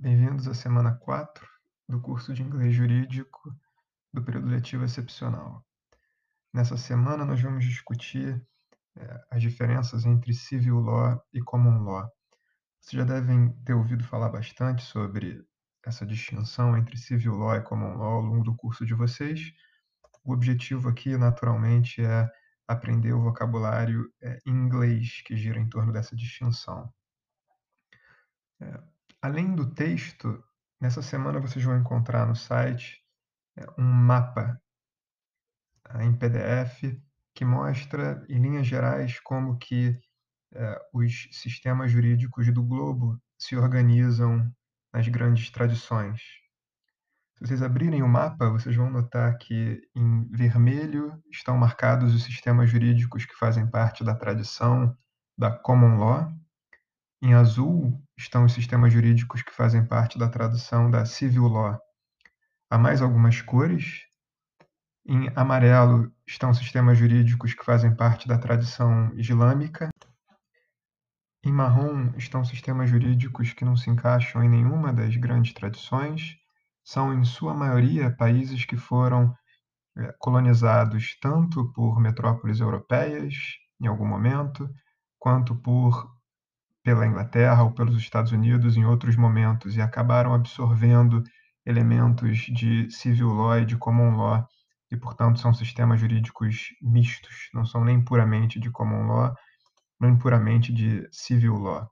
Bem-vindos à semana 4 do curso de Inglês Jurídico do período letivo excepcional. Nessa semana, nós vamos discutir é, as diferenças entre Civil Law e Common Law. Vocês já devem ter ouvido falar bastante sobre essa distinção entre Civil Law e Common Law ao longo do curso de vocês. O objetivo aqui, naturalmente, é aprender o vocabulário em inglês que gira em torno dessa distinção. É, além do texto, nessa semana vocês vão encontrar no site é, um mapa tá, em PDF que mostra, em linhas gerais, como que é, os sistemas jurídicos do globo se organizam nas grandes tradições. Se vocês abrirem o mapa, vocês vão notar que em vermelho estão marcados os sistemas jurídicos que fazem parte da tradição da common law. Em azul estão os sistemas jurídicos que fazem parte da tradição da civil law. Há mais algumas cores. Em amarelo estão sistemas jurídicos que fazem parte da tradição islâmica. Em marrom estão sistemas jurídicos que não se encaixam em nenhuma das grandes tradições são, em sua maioria, países que foram é, colonizados tanto por metrópoles europeias, em algum momento, quanto por pela Inglaterra ou pelos Estados Unidos em outros momentos e acabaram absorvendo elementos de civil law e de common law e, portanto, são sistemas jurídicos mistos, não são nem puramente de common law, nem puramente de civil law.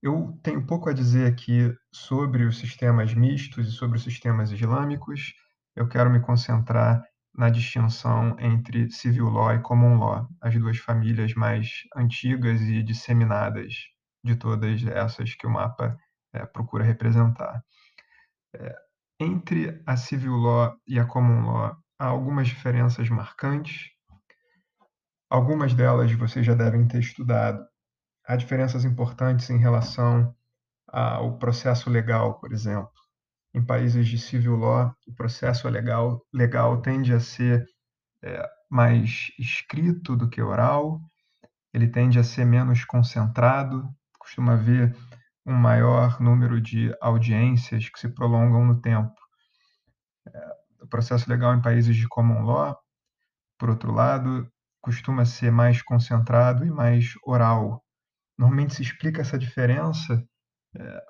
Eu tenho pouco a dizer aqui sobre os sistemas mistos e sobre os sistemas islâmicos. Eu quero me concentrar na distinção entre civil law e common law, as duas famílias mais antigas e disseminadas de todas essas que o mapa é, procura representar. É, entre a civil law e a common law há algumas diferenças marcantes. Algumas delas vocês já devem ter estudado há diferenças importantes em relação ao processo legal, por exemplo. Em países de civil law, o processo legal, legal tende a ser é, mais escrito do que oral, ele tende a ser menos concentrado, costuma haver um maior número de audiências que se prolongam no tempo. É, o processo legal em países de common law, por outro lado, costuma ser mais concentrado e mais oral, Normalmente se explica essa diferença é,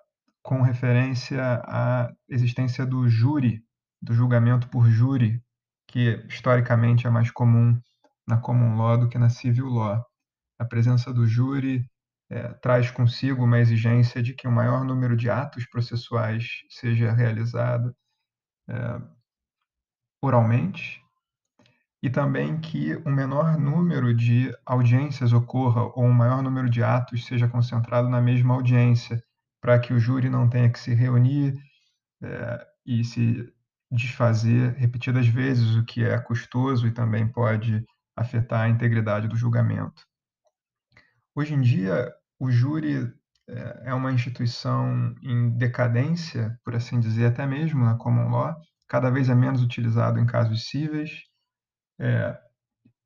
com referência à existência do júri, do julgamento por júri, que historicamente é mais comum na common law do que na civil law. A presença do júri é, traz consigo uma exigência de que o maior número de atos processuais seja realizado é, oralmente e também que um menor número de audiências ocorra ou um maior número de atos seja concentrado na mesma audiência, para que o júri não tenha que se reunir é, e se desfazer repetidas vezes, o que é custoso e também pode afetar a integridade do julgamento. Hoje em dia, o júri é, é uma instituição em decadência, por assim dizer, até mesmo na common law, cada vez é menos utilizado em casos cíveis é,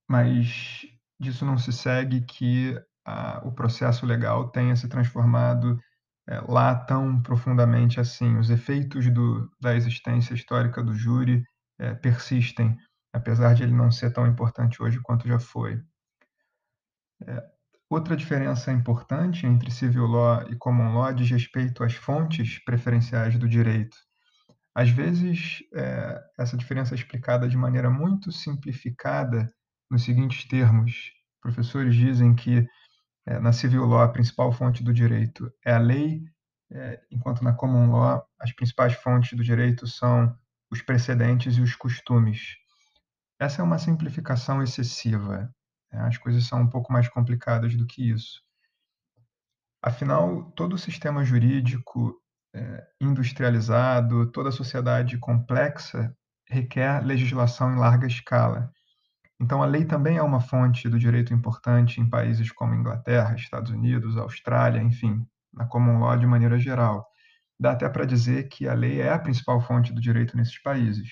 mas disso não se segue que a, o processo legal tenha se transformado é, lá tão profundamente assim. Os efeitos do, da existência histórica do júri é, persistem, apesar de ele não ser tão importante hoje quanto já foi. É, outra diferença importante entre civil law e common law diz respeito às fontes preferenciais do direito. Às vezes, é, essa diferença é explicada de maneira muito simplificada nos seguintes termos. Professores dizem que é, na civil law a principal fonte do direito é a lei, é, enquanto na common law as principais fontes do direito são os precedentes e os costumes. Essa é uma simplificação excessiva. Né? As coisas são um pouco mais complicadas do que isso. Afinal, todo o sistema jurídico é, industrializado, toda a sociedade complexa requer legislação em larga escala. Então, a lei também é uma fonte do direito importante em países como Inglaterra, Estados Unidos, Austrália, enfim, na common law de maneira geral. Dá até para dizer que a lei é a principal fonte do direito nesses países.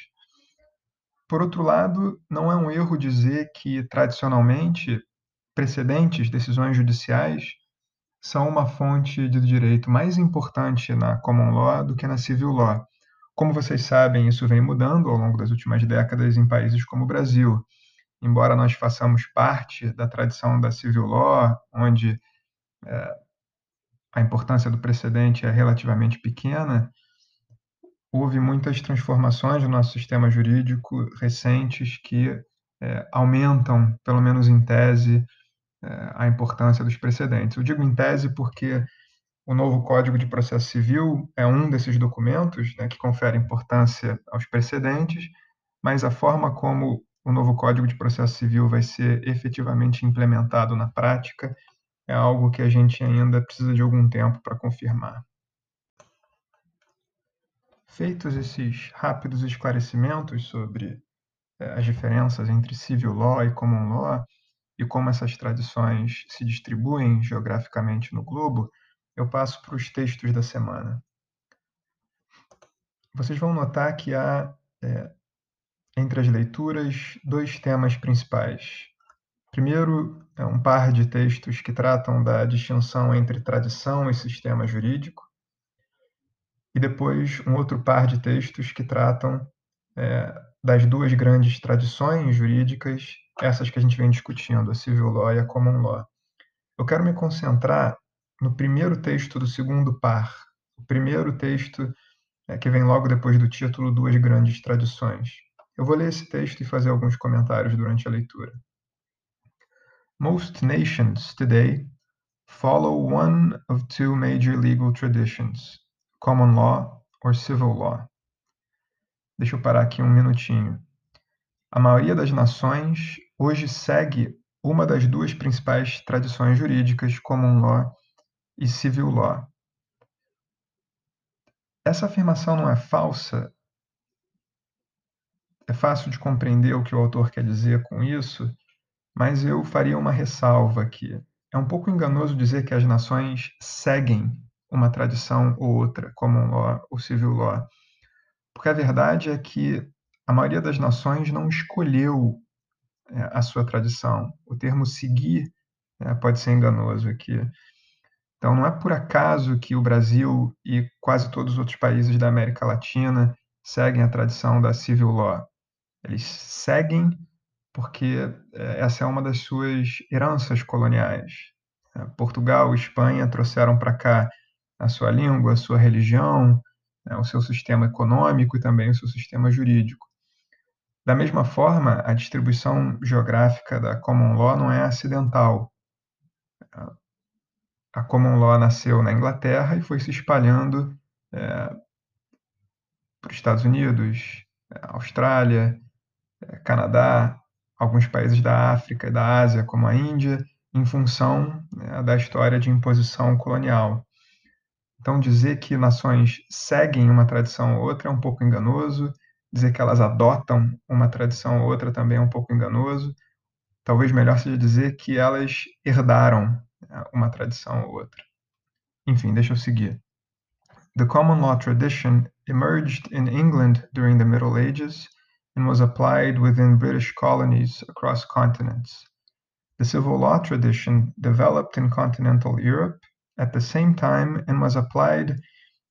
Por outro lado, não é um erro dizer que, tradicionalmente, precedentes, decisões judiciais, são uma fonte de direito mais importante na common law do que na civil law. Como vocês sabem, isso vem mudando ao longo das últimas décadas em países como o Brasil. Embora nós façamos parte da tradição da civil law, onde é, a importância do precedente é relativamente pequena, houve muitas transformações no nosso sistema jurídico recentes que é, aumentam, pelo menos em tese, é, a importância dos precedentes. Eu digo em tese porque o novo Código de Processo Civil é um desses documentos né, que confere importância aos precedentes, mas a forma como o novo Código de Processo Civil vai ser efetivamente implementado na prática é algo que a gente ainda precisa de algum tempo para confirmar. Feitos esses rápidos esclarecimentos sobre é, as diferenças entre civil law e common law e como essas tradições se distribuem geograficamente no globo, eu passo para os textos da semana. Vocês vão notar que há, é, entre as leituras, dois temas principais. Primeiro, é um par de textos que tratam da distinção entre tradição e sistema jurídico, e depois um outro par de textos que tratam é, das duas grandes tradições jurídicas, essas que a gente vem discutindo, a civil law e a common law. Eu quero me concentrar no primeiro texto do segundo par, o primeiro texto é, que vem logo depois do título Duas Grandes Tradições. Eu vou ler esse texto e fazer alguns comentários durante a leitura. Most nations today follow one of two major legal traditions, common law or civil law. Deixa eu parar aqui um minutinho. A maioria das nações hoje segue uma das duas principais tradições jurídicas, common law e civil law. Essa afirmação não é falsa. É fácil de compreender o que o autor quer dizer com isso, mas eu faria uma ressalva aqui. É um pouco enganoso dizer que as nações seguem uma tradição ou outra, common law ou civil law, porque a verdade é que a maioria das nações não escolheu é, a sua tradição. O termo seguir é, pode ser enganoso aqui. Então, não é por acaso que o Brasil e quase todos os outros países da América Latina seguem a tradição da civil law. Eles seguem porque é, essa é uma das suas heranças coloniais. É, Portugal Espanha trouxeram para cá a sua língua, a sua religião, né, o seu sistema econômico e também o seu sistema jurídico. Da mesma forma, a distribuição geográfica da common law não é acidental a common law nasceu na Inglaterra e foi se espalhando é, para os Estados Unidos, Austrália, Canadá, alguns países da África e da Ásia, como a Índia, em função né, da história de imposição colonial. Então, dizer que nações seguem uma tradição ou outra é um pouco enganoso, dizer que elas adotam uma tradição ou outra também é um pouco enganoso. Talvez melhor seja dizer que elas herdaram uma tradição ou outra. Enfim, deixa eu seguir. The common law tradition emerged in England during the Middle Ages and was applied within British colonies across continents. The civil law tradition developed in continental Europe at the same time and was applied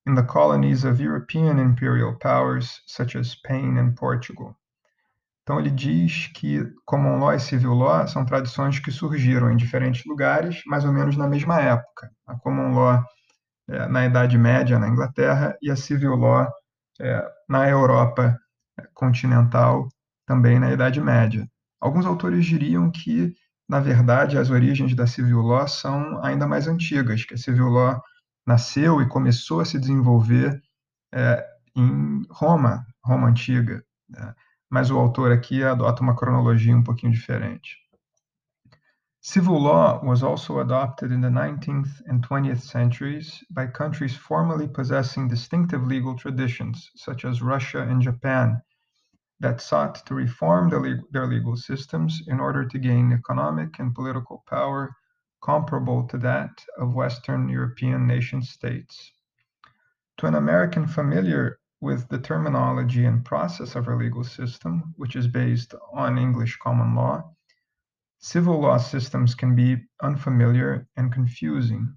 in the colonies of European imperial powers such as Spain and Portugal. Então, ele diz que common law e civil law são tradições que surgiram em diferentes lugares, mais ou menos na mesma época. A common law é, na Idade Média, na Inglaterra, e a civil law é, na Europa continental, também na Idade Média. Alguns autores diriam que, na verdade, as origens da civil law são ainda mais antigas, que a civil law nasceu e começou a se desenvolver é, em Roma, Roma antiga. Né? mas o autor aqui adota uma cronologia um pouquinho diferente. Civil law was also adopted in the 19th and 20th centuries by countries formerly possessing distinctive legal traditions, such as Russia and Japan, that sought to reform the their legal systems in order to gain economic and political power comparable to that of Western European nation states. To an American familiar with the terminology and process of our legal system, which is based on English common law, civil law systems can be unfamiliar and confusing.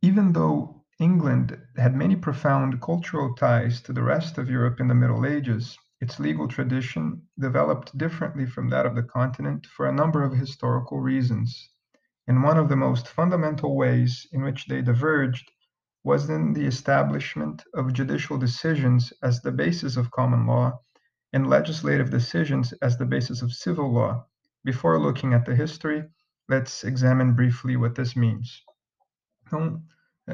Even though England had many profound cultural ties to the rest of Europe in the Middle Ages, its legal tradition developed differently from that of the continent for a number of historical reasons. And one of the most fundamental ways in which they diverged was in the establishment of judicial decisions as the basis of common law and legislative decisions as the basis of civil law. Before looking at the history, let's examine briefly what this means. Então,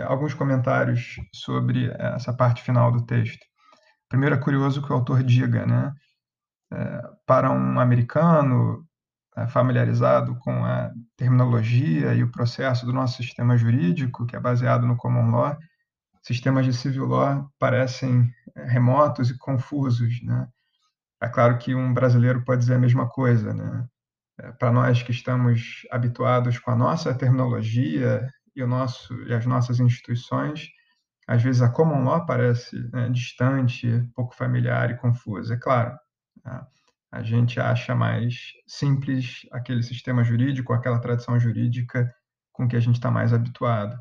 alguns comentários sobre essa parte final do texto. Primeiro, é curioso que o autor diga, né? É, para um americano é, familiarizado com a terminologia e o processo do nosso sistema jurídico, que é baseado no common law, sistemas de civil law parecem é, remotos e confusos, né? É claro que um brasileiro pode dizer a mesma coisa, né? É, para nós que estamos habituados com a nossa terminologia e, o nosso, e as nossas instituições, às vezes a common law parece né, distante, pouco familiar e confusa. É claro, né? a gente acha mais simples aquele sistema jurídico, aquela tradição jurídica com que a gente está mais habituado.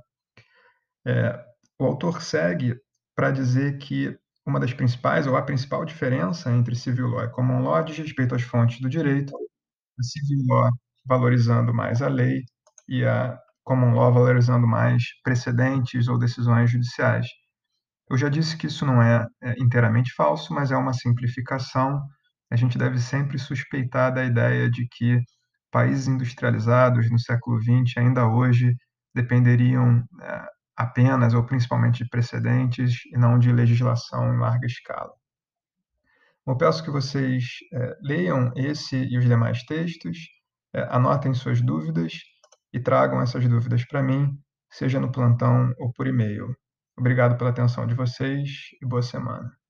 É, o autor segue para dizer que uma das principais, ou a principal diferença entre civil law e common law diz respeito às fontes do direito, a civil law valorizando mais a lei e a common law valorizando mais precedentes ou decisões judiciais. Eu já disse que isso não é, é inteiramente falso, mas é uma simplificação. A gente deve sempre suspeitar da ideia de que países industrializados no século XX, ainda hoje, dependeriam é, apenas ou principalmente de precedentes e não de legislação em larga escala. Eu peço que vocês é, leiam esse e os demais textos, é, anotem suas dúvidas e tragam essas dúvidas para mim, seja no plantão ou por e-mail. Obrigado pela atenção de vocês e boa semana.